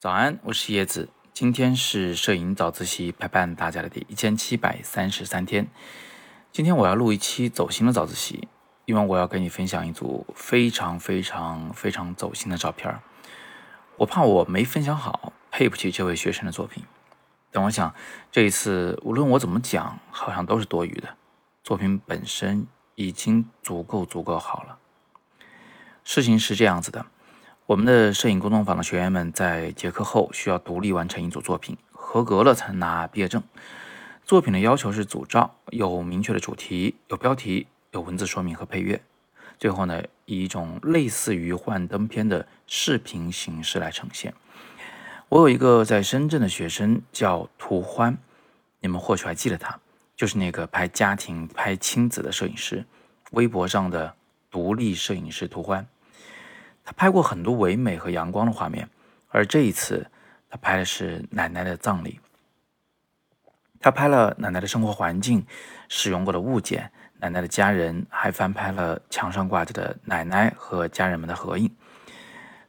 早安，我是叶子。今天是摄影早自习陪伴大家的第一千七百三十三天。今天我要录一期走心的早自习，因为我要跟你分享一组非常非常非常走心的照片。我怕我没分享好，配不起这位学生的作品。但我想这一次无论我怎么讲，好像都是多余的。作品本身已经足够足够好了。事情是这样子的。我们的摄影工作坊的学员们在结课后需要独立完成一组作品，合格了才拿毕业证。作品的要求是组照，有明确的主题，有标题，有文字说明和配乐。最后呢，以一种类似于幻灯片的视频形式来呈现。我有一个在深圳的学生叫涂欢，你们或许还记得他，就是那个拍家庭、拍亲子的摄影师，微博上的独立摄影师涂欢。他拍过很多唯美和阳光的画面，而这一次他拍的是奶奶的葬礼。他拍了奶奶的生活环境、使用过的物件、奶奶的家人，还翻拍了墙上挂着的奶奶和家人们的合影。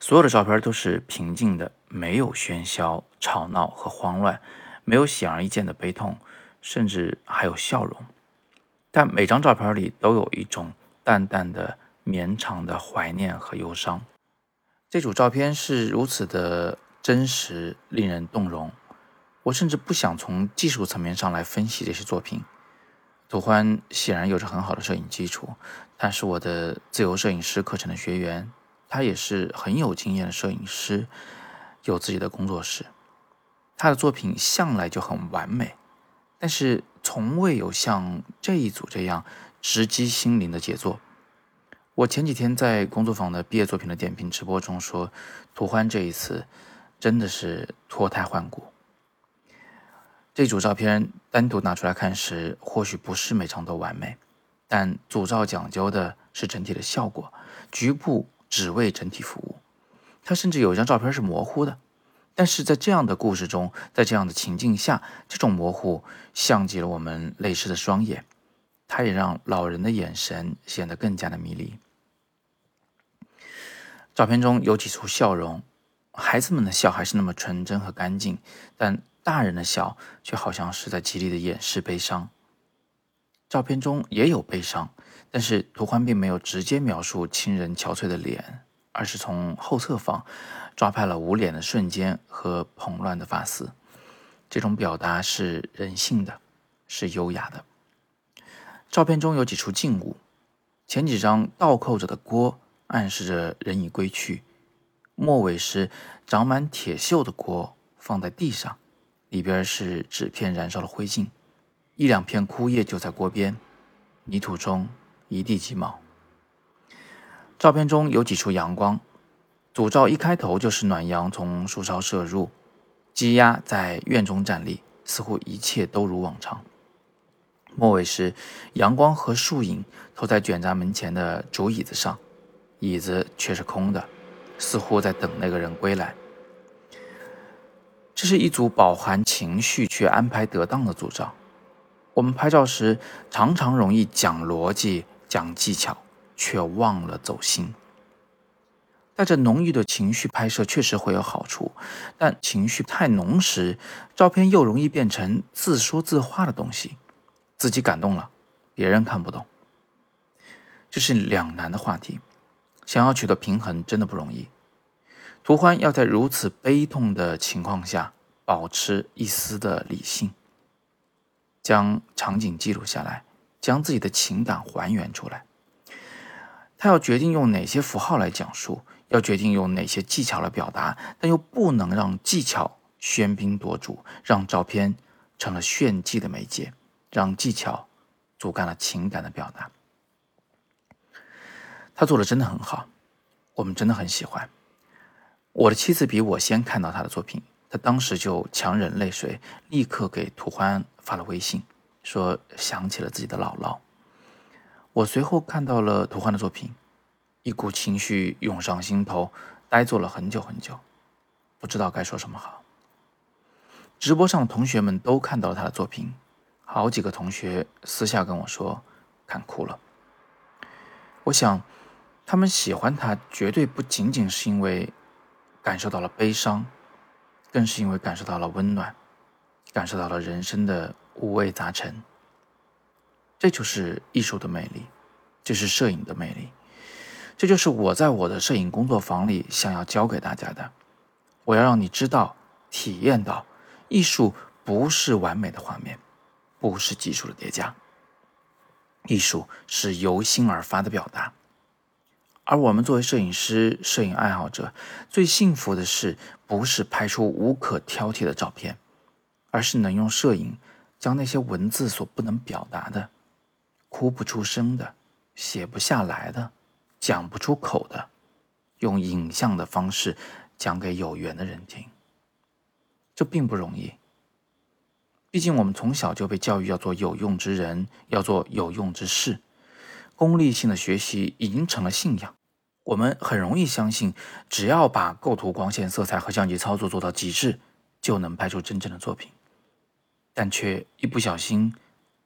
所有的照片都是平静的，没有喧嚣、吵闹和慌乱，没有显而易见的悲痛，甚至还有笑容。但每张照片里都有一种淡淡的。绵长的怀念和忧伤，这组照片是如此的真实，令人动容。我甚至不想从技术层面上来分析这些作品。涂欢显然有着很好的摄影基础，他是我的自由摄影师课程的学员，他也是很有经验的摄影师，有自己的工作室。他的作品向来就很完美，但是从未有像这一组这样直击心灵的杰作。我前几天在工作坊的毕业作品的点评直播中说，涂欢这一次真的是脱胎换骨。这组照片单独拿出来看时，或许不是每张都完美，但组照讲究的是整体的效果，局部只为整体服务。他甚至有一张照片是模糊的，但是在这样的故事中，在这样的情境下，这种模糊像极了我们泪湿的双眼，它也让老人的眼神显得更加的迷离。照片中有几处笑容，孩子们的笑还是那么纯真和干净，但大人的笑却好像是在极力的掩饰悲伤。照片中也有悲伤，但是涂欢并没有直接描述亲人憔悴的脸，而是从后侧方抓拍了捂脸的瞬间和蓬乱的发丝。这种表达是人性的，是优雅的。照片中有几处静物，前几张倒扣着的锅。暗示着人已归去，末尾是长满铁锈的锅放在地上，里边是纸片燃烧的灰烬，一两片枯叶就在锅边，泥土中一地鸡毛。照片中有几处阳光，组照一开头就是暖阳从树梢射入，鸡鸭在院中站立，似乎一切都如往常。末尾时，阳光和树影投在卷闸门前的竹椅子上。椅子却是空的，似乎在等那个人归来。这是一组饱含情绪却安排得当的组照。我们拍照时常常容易讲逻辑、讲技巧，却忘了走心。带着浓郁的情绪拍摄确实会有好处，但情绪太浓时，照片又容易变成自说自话的东西。自己感动了，别人看不懂，这是两难的话题。想要取得平衡真的不容易。涂欢要在如此悲痛的情况下保持一丝的理性，将场景记录下来，将自己的情感还原出来。他要决定用哪些符号来讲述，要决定用哪些技巧来表达，但又不能让技巧喧宾夺主，让照片成了炫技的媒介，让技巧阻干了情感的表达。他做的真的很好，我们真的很喜欢。我的妻子比我先看到他的作品，她当时就强忍泪水，立刻给涂欢发了微信，说想起了自己的姥姥。我随后看到了涂欢的作品，一股情绪涌上心头，呆坐了很久很久，不知道该说什么好。直播上的同学们都看到了他的作品，好几个同学私下跟我说看哭了。我想。他们喜欢他，绝对不仅仅是因为感受到了悲伤，更是因为感受到了温暖，感受到了人生的五味杂陈。这就是艺术的魅力，这是摄影的魅力，这就是我在我的摄影工作坊里想要教给大家的。我要让你知道、体验到，艺术不是完美的画面，不是技术的叠加，艺术是由心而发的表达。而我们作为摄影师、摄影爱好者，最幸福的事不是拍出无可挑剔的照片，而是能用摄影将那些文字所不能表达的、哭不出声的、写不下来的、讲不出口的，用影像的方式。讲给有缘的人听，这并不容易。毕竟我们从小就被教育要做有用之人，要做有用之事，功利性的学习已经成了信仰。我们很容易相信，只要把构图、光线、色彩和相机操作做到极致，就能拍出真正的作品，但却一不小心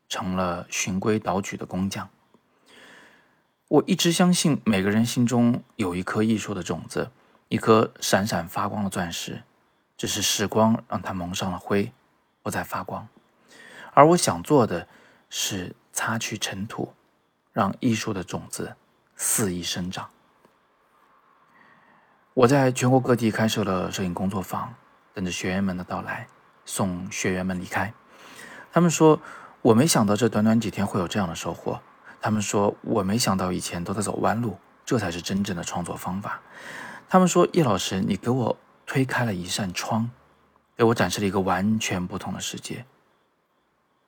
成了循规蹈矩的工匠。我一直相信，每个人心中有一颗艺术的种子。一颗闪闪发光的钻石，只是时光让它蒙上了灰，不再发光。而我想做的是擦去尘土，让艺术的种子肆意生长。我在全国各地开设了摄影工作坊，等着学员们的到来，送学员们离开。他们说：“我没想到这短短几天会有这样的收获。”他们说：“我没想到以前都在走弯路，这才是真正的创作方法。”他们说：“叶老师，你给我推开了一扇窗，给我展示了一个完全不同的世界。”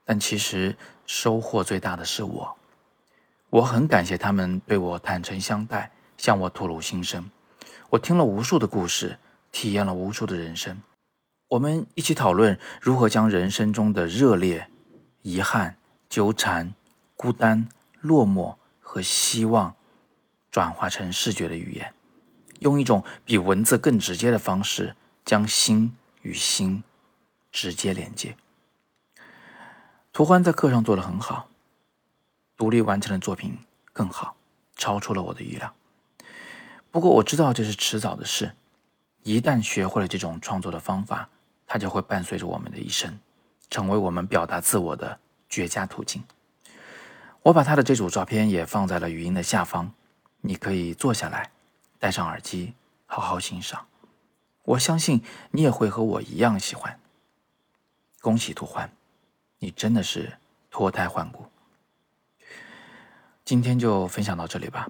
但其实收获最大的是我。我很感谢他们对我坦诚相待，向我吐露心声。我听了无数的故事，体验了无数的人生。我们一起讨论如何将人生中的热烈、遗憾、纠缠、孤单、落寞和希望，转化成视觉的语言。用一种比文字更直接的方式，将心与心直接连接。涂欢在课上做得很好，独立完成的作品更好，超出了我的预料。不过我知道这是迟早的事，一旦学会了这种创作的方法，它就会伴随着我们的一生，成为我们表达自我的绝佳途径。我把他的这组照片也放在了语音的下方，你可以坐下来。戴上耳机，好好欣赏。我相信你也会和我一样喜欢。恭喜涂欢，你真的是脱胎换骨。今天就分享到这里吧。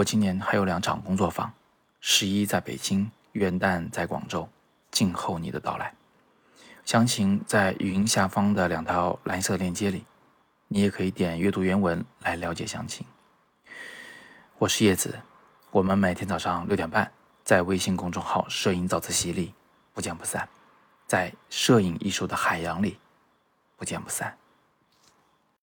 我今年还有两场工作坊，十一在北京，元旦在广州，静候你的到来。详情在语音下方的两条蓝色链接里，你也可以点阅读原文来了解详情。我是叶子。我们每天早上六点半，在微信公众号“摄影早自习”里不见不散，在摄影艺术的海洋里不见不散。